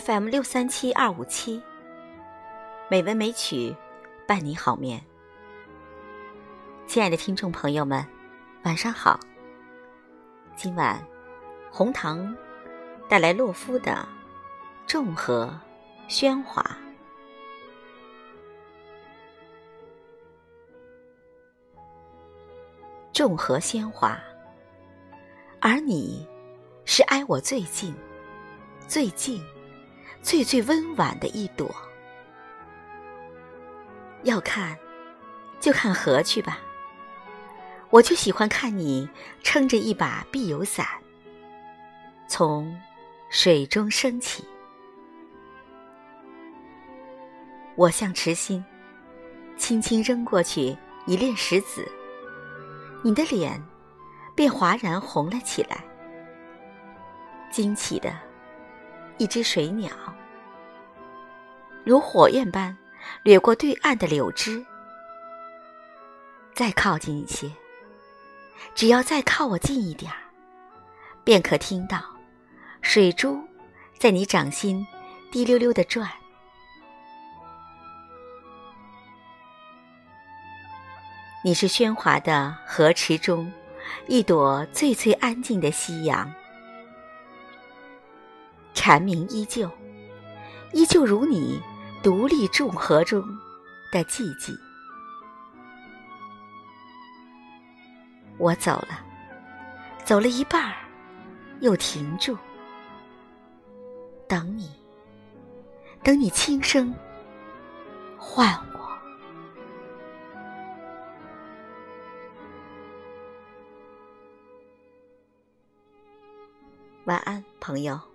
FM 六三七二五七，美文美曲伴你好眠。亲爱的听众朋友们，晚上好。今晚红糖带来洛夫的《众和喧哗》。众和喧哗，而你是挨我最近、最近。最最温婉的一朵，要看就看河去吧。我就喜欢看你撑着一把碧油伞，从水中升起。我向池心轻轻扔过去一链石子，你的脸便哗然红了起来，惊奇的。一只水鸟，如火焰般掠过对岸的柳枝。再靠近一些，只要再靠我近一点儿，便可听到水珠在你掌心滴溜溜的转。你是喧哗的河池中一朵最最安静的夕阳。蝉鸣依旧，依旧如你独立众河中的寂寂。我走了，走了一半儿，又停住，等你，等你轻声唤我。晚安，朋友。